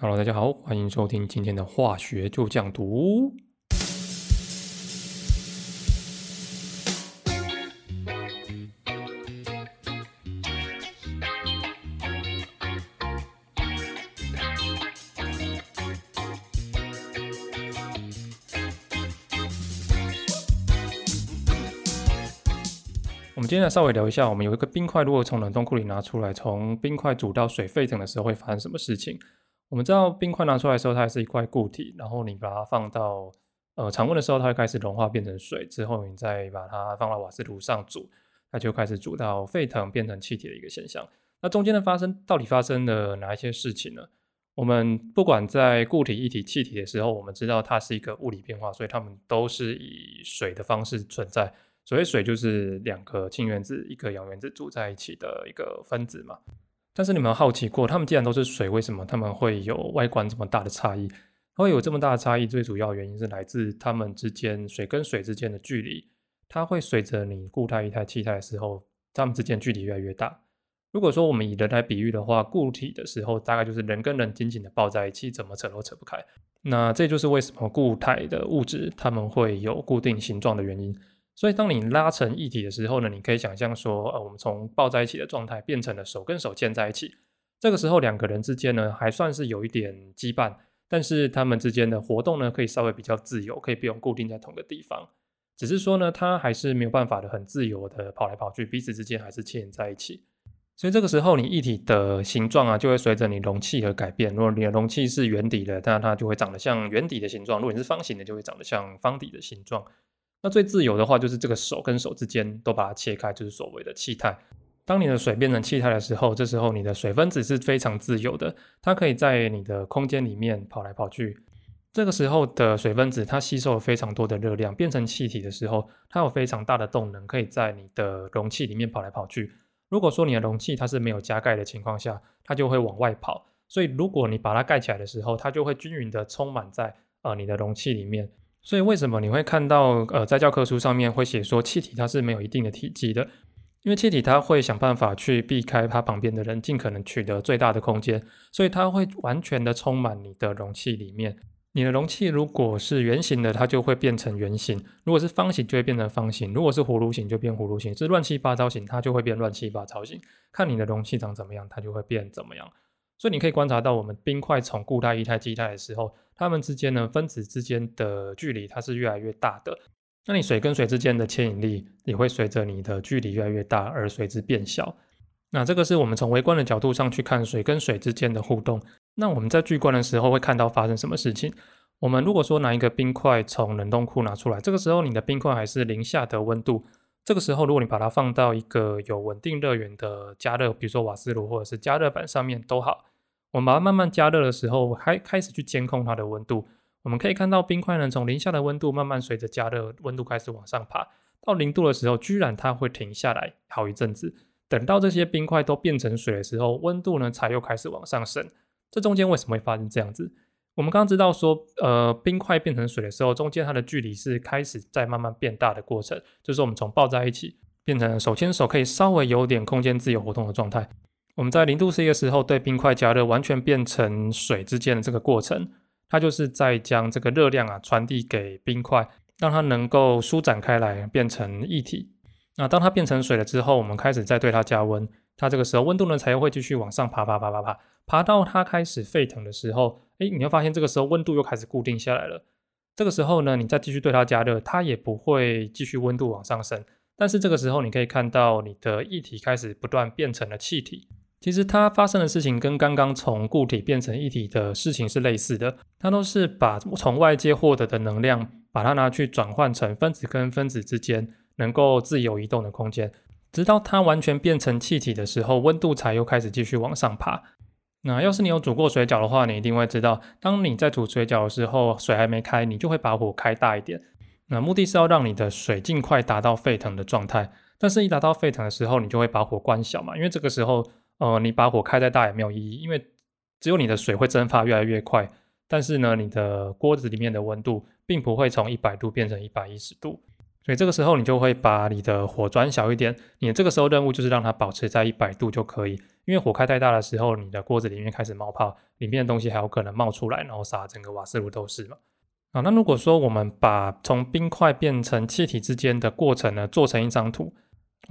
Hello，大家好，欢迎收听今天的化学就这样读。我们今天来稍微聊一下，我们有一个冰块，如果从冷冻库里拿出来，从冰块煮到水沸腾的时候，会发生什么事情？我们知道冰块拿出来的时候，它还是一块固体，然后你把它放到呃常温的时候，它会开始融化变成水，之后你再把它放到瓦斯炉上煮，它就开始煮到沸腾变成气体的一个现象。那中间的发生到底发生了哪一些事情呢？我们不管在固体、液体、气体的时候，我们知道它是一个物理变化，所以它们都是以水的方式存在。所谓水就是两个氢原子、一个氧原子组在一起的一个分子嘛。但是你们好奇过，它们既然都是水，为什么它们会有外观这么大的差异？会有这么大的差异，最主要原因是来自它们之间水跟水之间的距离，它会随着你固态、液态、气态的时候，它们之间距离越来越大。如果说我们以人来比喻的话，固体的时候大概就是人跟人紧紧的抱在一起，怎么扯都扯不开。那这就是为什么固态的物质它们会有固定形状的原因。所以，当你拉成一体的时候呢，你可以想象说，呃，我们从抱在一起的状态变成了手跟手牵在一起。这个时候，两个人之间呢，还算是有一点羁绊，但是他们之间的活动呢，可以稍微比较自由，可以不用固定在同个地方。只是说呢，它还是没有办法的很自由的跑来跑去，彼此之间还是牵在一起。所以这个时候，你一体的形状啊，就会随着你容器而改变。如果你的容器是圆底的，那它就会长得像圆底的形状；如果你是方形的，就会长得像方底的形状。那最自由的话，就是这个手跟手之间都把它切开，就是所谓的气态。当你的水变成气态的时候，这时候你的水分子是非常自由的，它可以在你的空间里面跑来跑去。这个时候的水分子，它吸收了非常多的热量，变成气体的时候，它有非常大的动能，可以在你的容器里面跑来跑去。如果说你的容器它是没有加盖的情况下，它就会往外跑。所以如果你把它盖起来的时候，它就会均匀的充满在呃你的容器里面。所以为什么你会看到，呃，在教科书上面会写说气体它是没有一定的体积的？因为气体它会想办法去避开它旁边的人，尽可能取得最大的空间，所以它会完全的充满你的容器里面。你的容器如果是圆形的，它就会变成圆形；如果是方形，就会变成方形；如果是葫芦形，就变葫芦形；是乱七八糟形，它就会变乱七八糟形。看你的容器长怎么样，它就会变怎么样。所以你可以观察到，我们冰块从固态、液态、气态的时候，它们之间呢，分子之间的距离它是越来越大的。那你水跟水之间的牵引力也会随着你的距离越来越大而随之变小。那这个是我们从微观的角度上去看水跟水之间的互动。那我们在聚观的时候会看到发生什么事情？我们如果说拿一个冰块从冷冻库拿出来，这个时候你的冰块还是零下的温度。这个时候，如果你把它放到一个有稳定热源的加热，比如说瓦斯炉或者是加热板上面都好，我们把它慢慢加热的时候，还开始去监控它的温度。我们可以看到冰块呢，从零下的温度慢慢随着加热温度开始往上爬，到零度的时候，居然它会停下来好一阵子。等到这些冰块都变成水的时候，温度呢才又开始往上升。这中间为什么会发生这样子？我们刚刚知道说，呃，冰块变成水的时候，中间它的距离是开始在慢慢变大的过程，就是我们从抱在一起变成手牵手，可以稍微有点空间自由活动的状态。我们在零度 C 的时候，对冰块加热，完全变成水之间的这个过程，它就是在将这个热量啊传递给冰块，让它能够舒展开来，变成液体。那当它变成水了之后，我们开始再对它加温，它这个时候温度呢才会继续往上爬，爬，爬，爬，爬，爬到它开始沸腾的时候。哎，你会发现这个时候温度又开始固定下来了。这个时候呢，你再继续对它加热，它也不会继续温度往上升。但是这个时候，你可以看到你的液体开始不断变成了气体。其实它发生的事情跟刚刚从固体变成液体的事情是类似的，它都是把从外界获得的能量，把它拿去转换成分子跟分子之间能够自由移动的空间，直到它完全变成气体的时候，温度才又开始继续往上爬。那要是你有煮过水饺的话，你一定会知道，当你在煮水饺的时候，水还没开，你就会把火开大一点。那目的是要让你的水尽快达到沸腾的状态。但是，一达到沸腾的时候，你就会把火关小嘛，因为这个时候，呃，你把火开再大也没有意义，因为只有你的水会蒸发越来越快，但是呢，你的锅子里面的温度并不会从一百度变成一百一十度。所以这个时候你就会把你的火转小一点，你这个时候任务就是让它保持在一百度就可以，因为火开太大的时候，你的锅子里面开始冒泡，里面的东西还有可能冒出来，然后洒整个瓦斯炉都是嘛。啊，那如果说我们把从冰块变成气体之间的过程呢做成一张图，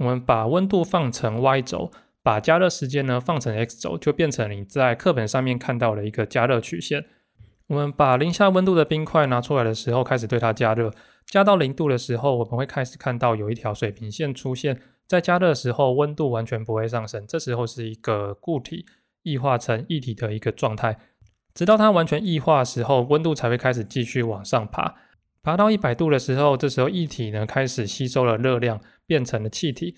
我们把温度放成 y 轴，把加热时间呢放成 x 轴，就变成你在课本上面看到的一个加热曲线。我们把零下温度的冰块拿出来的时候，开始对它加热，加到零度的时候，我们会开始看到有一条水平线出现。在加热的时候，温度完全不会上升，这时候是一个固体异化成液体的一个状态。直到它完全异化的时候，温度才会开始继续往上爬，爬到一百度的时候，这时候液体呢开始吸收了热量，变成了气体。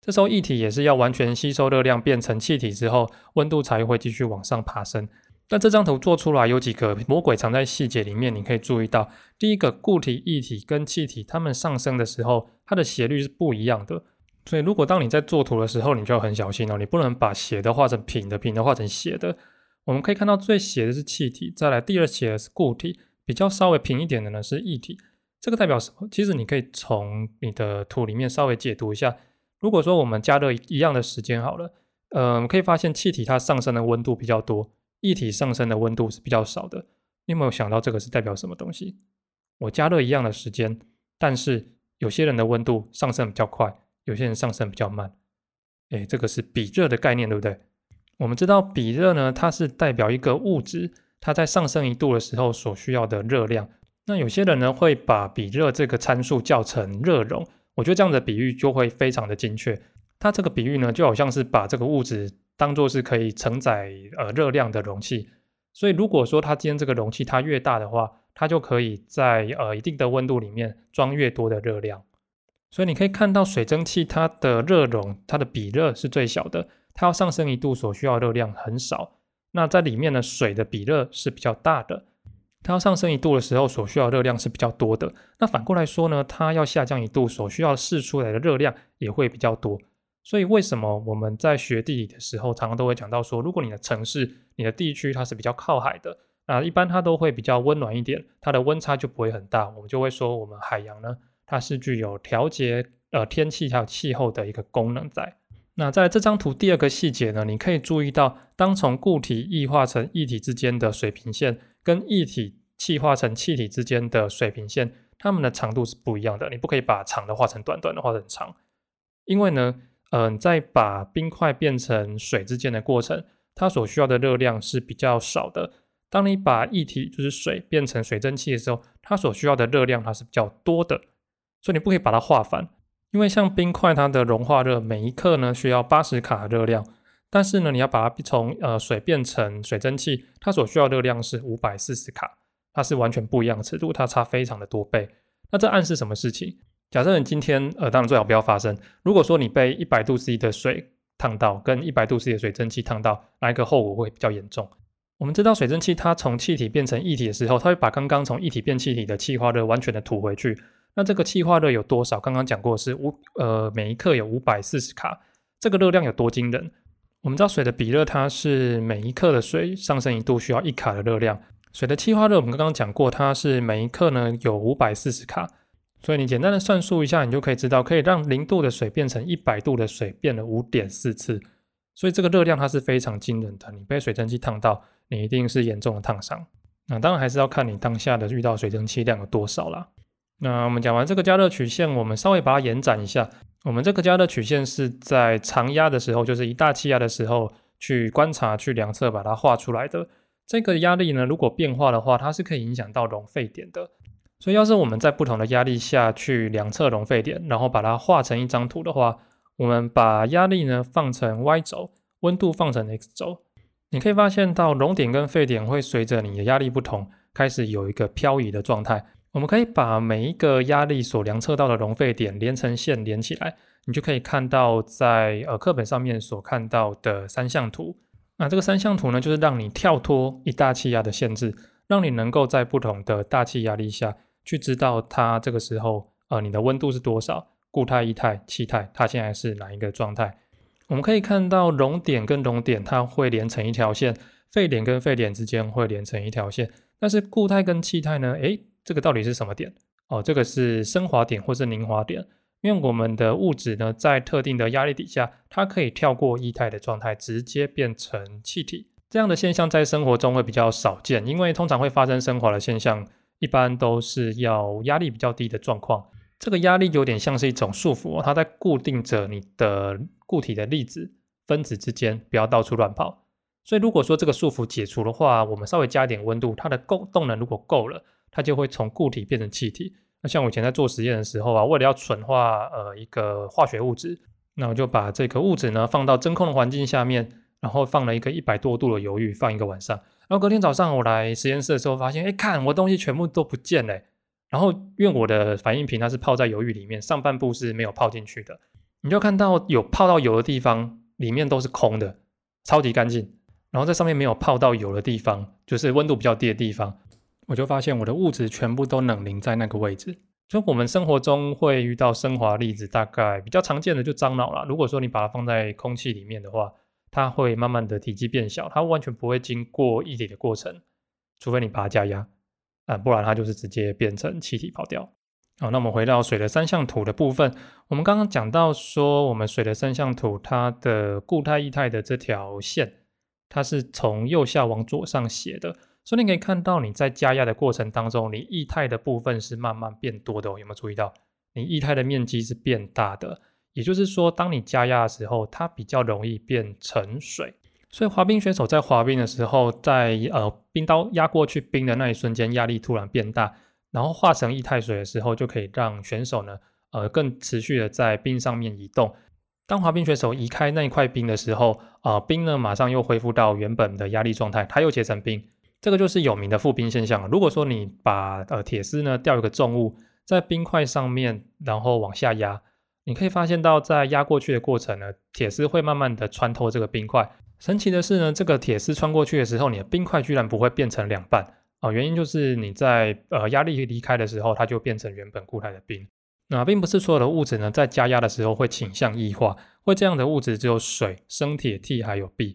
这时候液体也是要完全吸收热量变成气体之后，温度才会继续往上爬升。那这张图做出来有几个魔鬼藏在细节里面，你可以注意到，第一个固体、液体跟气体它们上升的时候，它的斜率是不一样的。所以如果当你在做图的时候，你就要很小心哦，你不能把斜的画成平的，平的画成斜的。我们可以看到最斜的是气体，再来第二斜的是固体，比较稍微平一点的呢是液体。这个代表什么？其实你可以从你的图里面稍微解读一下。如果说我们加热一样的时间好了，嗯，可以发现气体它上升的温度比较多，液体上升的温度是比较少的。你有没有想到这个是代表什么东西？我加热一样的时间，但是有些人的温度上升比较快，有些人上升比较慢。诶，这个是比热的概念，对不对？我们知道比热呢，它是代表一个物质，它在上升一度的时候所需要的热量。那有些人呢会把比热这个参数叫成热容，我觉得这样的比喻就会非常的精确。它这个比喻呢就好像是把这个物质当做是可以承载呃热量的容器。所以如果说它今天这个容器它越大的话，它就可以在呃一定的温度里面装越多的热量。所以你可以看到水蒸气它的热容，它的比热是最小的。它要上升一度所需要热量很少，那在里面呢，水的比热是比较大的。它要上升一度的时候所需要热量是比较多的。那反过来说呢，它要下降一度所需要释出来的热量也会比较多。所以为什么我们在学地理的时候，常常都会讲到说，如果你的城市、你的地区它是比较靠海的，那一般它都会比较温暖一点，它的温差就不会很大。我们就会说，我们海洋呢，它是具有调节呃天气还有气候的一个功能在。那在这张图第二个细节呢，你可以注意到，当从固体异化成液体之间的水平线，跟液体气化成气体之间的水平线，它们的长度是不一样的。你不可以把长的画成短，短的画成长，因为呢，嗯，在把冰块变成水之间的过程，它所需要的热量是比较少的。当你把液体就是水变成水蒸气的时候，它所需要的热量它是比较多的，所以你不可以把它画反。因为像冰块，它的融化热每一克呢需要八十卡热量，但是呢，你要把它从呃水变成水蒸气，它所需要热量是五百四十卡，它是完全不一样的尺度，它差非常的多倍。那这暗示什么事情？假设你今天呃，当然最好不要发生。如果说你被一百度 C 的水烫到，跟一百度 C 的水蒸气烫到，哪一个后果会比较严重？我们知道水蒸气它从气体变成液体的时候，它会把刚刚从液体变气体的气化热完全的吐回去。那这个气化热有多少？刚刚讲过是五呃每一克有五百四十卡，这个热量有多惊人？我们知道水的比热它是每一克的水上升一度需要一卡的热量，水的气化热我们刚刚讲过它是每一克呢有五百四十卡，所以你简单的算数一下，你就可以知道可以让零度的水变成一百度的水变了五点四次，所以这个热量它是非常惊人的。你被水蒸气烫到，你一定是严重的烫伤。那当然还是要看你当下的遇到水蒸气量有多少啦。那我们讲完这个加热曲线，我们稍微把它延展一下。我们这个加热曲线是在常压的时候，就是一大气压的时候去观察、去量测，把它画出来的。这个压力呢，如果变化的话，它是可以影响到熔沸点的。所以，要是我们在不同的压力下去量测熔沸点，然后把它画成一张图的话，我们把压力呢放成 y 轴，温度放成 x 轴，你可以发现到熔点跟沸点会随着你的压力不同，开始有一个漂移的状态。我们可以把每一个压力所量测到的熔沸点连成线连起来，你就可以看到在呃课本上面所看到的三项图。那这个三项图呢，就是让你跳脱一大气压的限制，让你能够在不同的大气压力下去知道它这个时候呃你的温度是多少，固态、液态、气态，它现在是哪一个状态。我们可以看到熔点跟熔点它会连成一条线，沸点跟沸点之间会连成一条线，但是固态跟气态呢，诶。这个到底是什么点？哦，这个是升华点或是凝华点。因为我们的物质呢，在特定的压力底下，它可以跳过液态的状态，直接变成气体。这样的现象在生活中会比较少见，因为通常会发生升华的现象，一般都是要压力比较低的状况。这个压力有点像是一种束缚，它在固定着你的固体的粒子分子之间，不要到处乱跑。所以如果说这个束缚解除的话，我们稍微加一点温度，它的够动能如果够了，它就会从固体变成气体。那像我以前在做实验的时候啊，为了要纯化呃一个化学物质，那我就把这个物质呢放到真空的环境下面，然后放了一个一百多度的油浴，放一个晚上。然后隔天早上我来实验室的时候，发现，哎，看我东西全部都不见了。然后因为我的反应瓶它是泡在油浴里面，上半部是没有泡进去的，你就看到有泡到油的地方，里面都是空的，超级干净。然后在上面没有泡到油的地方，就是温度比较低的地方。我就发现我的物质全部都冷凝在那个位置。就我们生活中会遇到升华粒子，大概比较常见的就樟脑了。如果说你把它放在空气里面的话，它会慢慢的体积变小，它完全不会经过液体的过程，除非你把它加压啊，不然它就是直接变成气体跑掉。好，那我们回到水的三相图的部分，我们刚刚讲到说，我们水的三相图它的固态液态的这条线，它是从右下往左上写的。所以你可以看到，你在加压的过程当中，你液态的部分是慢慢变多的哦。有没有注意到？你液态的面积是变大的，也就是说，当你加压的时候，它比较容易变成水。所以滑冰选手在滑冰的时候，在呃冰刀压过去冰的那一瞬间，压力突然变大，然后化成液态水的时候，就可以让选手呢呃更持续的在冰上面移动。当滑冰选手移开那一块冰的时候，啊冰呢马上又恢复到原本的压力状态，它又结成冰。这个就是有名的覆冰现象。如果说你把呃铁丝呢吊一个重物在冰块上面，然后往下压，你可以发现到在压过去的过程呢，铁丝会慢慢的穿透这个冰块。神奇的是呢，这个铁丝穿过去的时候，你的冰块居然不会变成两半啊！原因就是你在呃压力离开的时候，它就变成原本固态的冰。那并不是所有的物质呢在加压的时候会倾向异化，会这样的物质只有水、生铁、锑还有铋。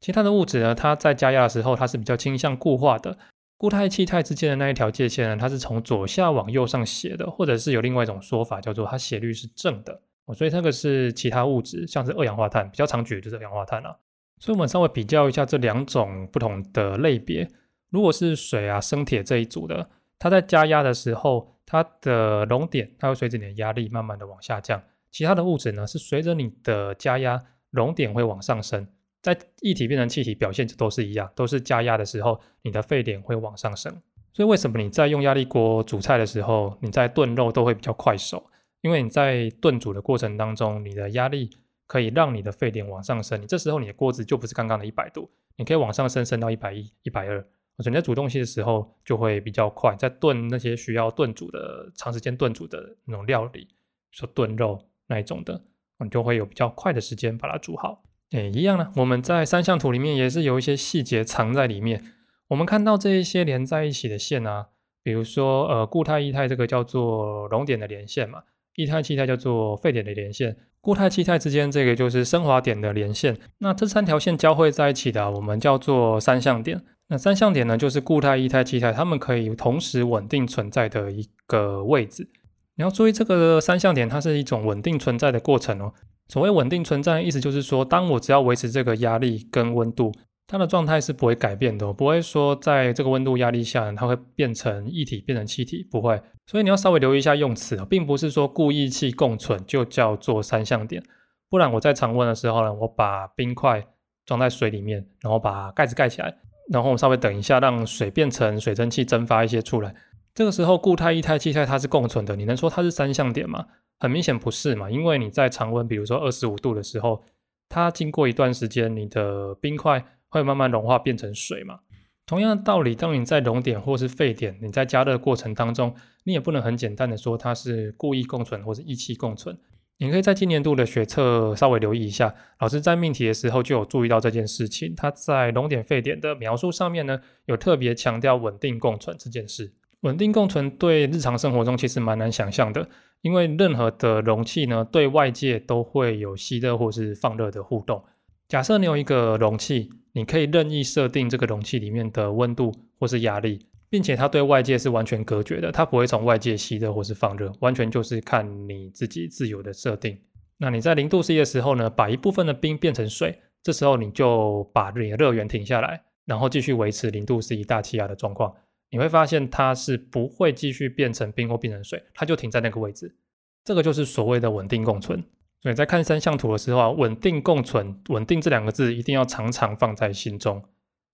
其他的物质呢，它在加压的时候，它是比较倾向固化的。固态、气态之间的那一条界限呢，它是从左下往右上写的，或者是有另外一种说法，叫做它斜率是正的。哦所以这个是其他物质，像是二氧化碳，比较常举的就是二氧化碳啊。所以我们稍微比较一下这两种不同的类别。如果是水啊、生铁这一组的，它在加压的时候，它的熔点它会随着你的压力慢慢的往下降。其他的物质呢，是随着你的加压，熔点会往上升。在液体变成气体，表现就都是一样，都是加压的时候，你的沸点会往上升。所以为什么你在用压力锅煮菜的时候，你在炖肉都会比较快手？因为你在炖煮的过程当中，你的压力可以让你的沸点往上升。你这时候你的锅子就不是刚刚的一百度，你可以往上升，升到一百一、一百二。所以你在煮东西的时候就会比较快。在炖那些需要炖煮的、长时间炖煮的那种料理，说炖肉那一种的，你就会有比较快的时间把它煮好。诶，一样呢。我们在三象图里面也是有一些细节藏在里面。我们看到这一些连在一起的线啊，比如说呃固态液态这个叫做熔点的连线嘛，液态气态叫做沸点的连线，固态气态之间这个就是升华点的连线。那这三条线交汇在一起的，我们叫做三相点。那三相点呢，就是固态、液态、气态，它们可以同时稳定存在的一个位置。你要注意这个三相点，它是一种稳定存在的过程哦。所谓稳定存在，意思就是说，当我只要维持这个压力跟温度，它的状态是不会改变的，不会说在这个温度压力下，它会变成液体变成气体，不会。所以你要稍微留意一下用词，并不是说固液气共存就叫做三相点，不然我在常温的时候呢，我把冰块装在水里面，然后把盖子盖起来，然后稍微等一下，让水变成水蒸气蒸发一些出来，这个时候固态、液态、气态它是共存的，你能说它是三相点吗？很明显不是嘛，因为你在常温，比如说二十五度的时候，它经过一段时间，你的冰块会慢慢融化变成水嘛。同样的道理，当你在熔点或是沸点，你在加热过程当中，你也不能很简单的说它是故意共存或是一气共存。你可以在今年度的学测稍微留意一下，老师在命题的时候就有注意到这件事情。他在熔点沸点的描述上面呢，有特别强调稳定共存这件事。稳定共存对日常生活中其实蛮难想象的。因为任何的容器呢，对外界都会有吸热或是放热的互动。假设你有一个容器，你可以任意设定这个容器里面的温度或是压力，并且它对外界是完全隔绝的，它不会从外界吸热或是放热，完全就是看你自己自由的设定。那你在零度 C 的时候呢，把一部分的冰变成水，这时候你就把你的热源停下来，然后继续维持零度 C 大气压的状况，你会发现它是不会继续变成冰或变成水，它就停在那个位置。这个就是所谓的稳定共存。所以在看三象图的时候啊，稳定共存，稳定这两个字一定要常常放在心中。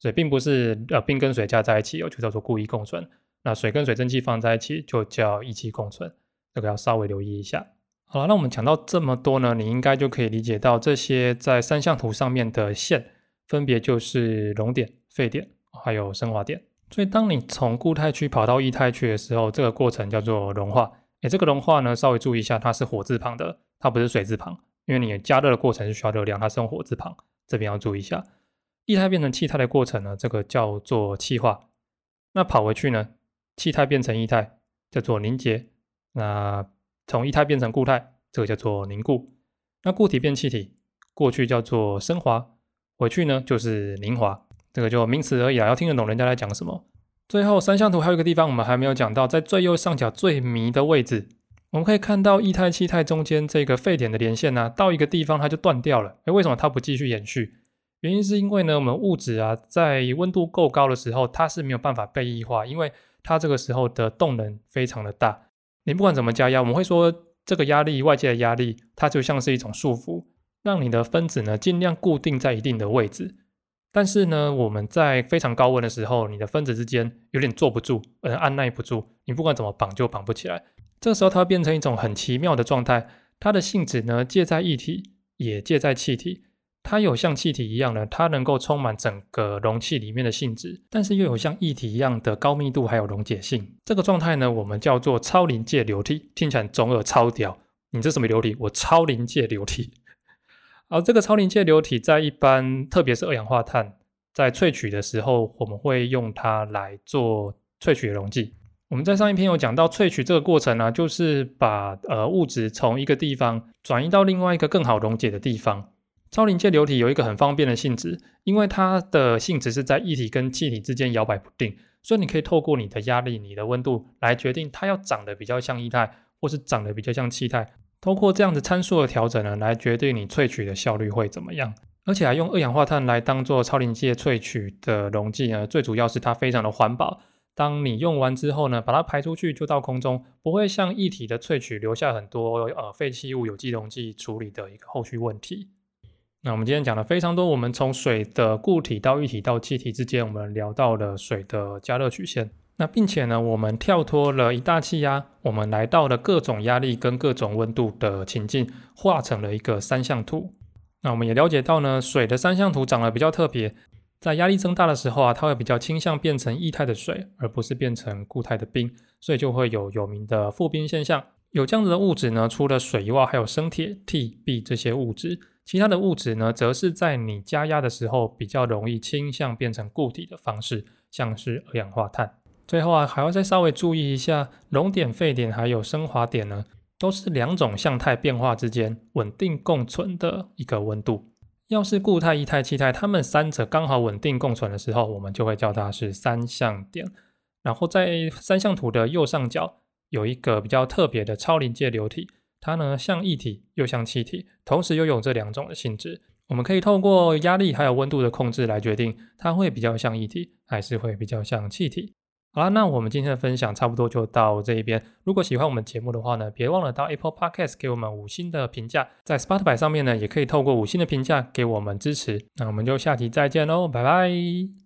所以并不是呃冰跟水加在一起哦，就叫做固一共存。那水跟水蒸气放在一起就叫一气共存，这个要稍微留意一下。好了，那我们讲到这么多呢，你应该就可以理解到这些在三象图上面的线，分别就是熔点、沸点还有升华点。所以当你从固态区跑到液态区的时候，这个过程叫做融化。诶，这个融化呢，稍微注意一下，它是火字旁的，它不是水字旁，因为你加热的过程是需要热量，它是用火字旁，这边要注意一下。液态变成气态的过程呢，这个叫做气化。那跑回去呢，气态变成液态叫做凝结。那从液态变成固态，这个叫做凝固。那固体变气体，过去叫做升华，回去呢就是凝华。这个就名词而已啊，要听得懂人家在讲什么。最后三象图还有一个地方我们还没有讲到，在最右上角最迷的位置，我们可以看到液态气态中间这个沸点的连线呢，到一个地方它就断掉了。诶，为什么它不继续延续？原因是因为呢，我们物质啊，在温度够高的时候，它是没有办法被液化，因为它这个时候的动能非常的大。你不管怎么加压，我们会说这个压力，外界的压力，它就像是一种束缚，让你的分子呢尽量固定在一定的位置。但是呢，我们在非常高温的时候，你的分子之间有点坐不住，呃，按耐不住，你不管怎么绑就绑不起来。这时候它会变成一种很奇妙的状态，它的性质呢介在液体，也介在气体。它有像气体一样的，它能够充满整个容器里面的性质，但是又有像液体一样的高密度还有溶解性。这个状态呢，我们叫做超临界流体，听起来总有超屌。你这什么流体？我超临界流体。而这个超临界流体在一般，特别是二氧化碳在萃取的时候，我们会用它来做萃取的溶剂。我们在上一篇有讲到萃取这个过程呢，就是把呃物质从一个地方转移到另外一个更好溶解的地方。超临界流体有一个很方便的性质，因为它的性质是在液体跟气体之间摇摆不定，所以你可以透过你的压力、你的温度来决定它要长得比较像液态，或是长得比较像气态。通过这样子参数的调整呢，来决定你萃取的效率会怎么样。而且还用二氧化碳来当做超临界萃取的溶剂呢，最主要是它非常的环保。当你用完之后呢，把它排出去就到空中，不会像液体的萃取留下很多呃废弃物、有机溶剂处理的一个后续问题。那我们今天讲了非常多，我们从水的固体到液体到气体之间，我们聊到了水的加热曲线。那并且呢，我们跳脱了一大气压，我们来到了各种压力跟各种温度的情境，画成了一个三象图。那我们也了解到呢，水的三象图长得比较特别，在压力增大的时候啊，它会比较倾向变成液态的水，而不是变成固态的冰，所以就会有有名的复冰现象。有这样子的物质呢，除了水以外，还有生铁、Tb 这些物质。其他的物质呢，则是在你加压的时候比较容易倾向变成固体的方式，像是二氧化碳。最后啊，还要再稍微注意一下，熔点、沸点还有升华点呢，都是两种相态变化之间稳定共存的一个温度。要是固态、液态、气态，它们三者刚好稳定共存的时候，我们就会叫它是三相点。然后在三相图的右上角。有一个比较特别的超临界流体，它呢像液体又像气体，同时拥有这两种的性质。我们可以透过压力还有温度的控制来决定它会比较像液体，还是会比较像气体。好啦，那我们今天的分享差不多就到这一边。如果喜欢我们节目的话呢，别忘了到 Apple Podcast 给我们五星的评价，在 Spotify 上面呢也可以透过五星的评价给我们支持。那我们就下期再见喽，拜拜。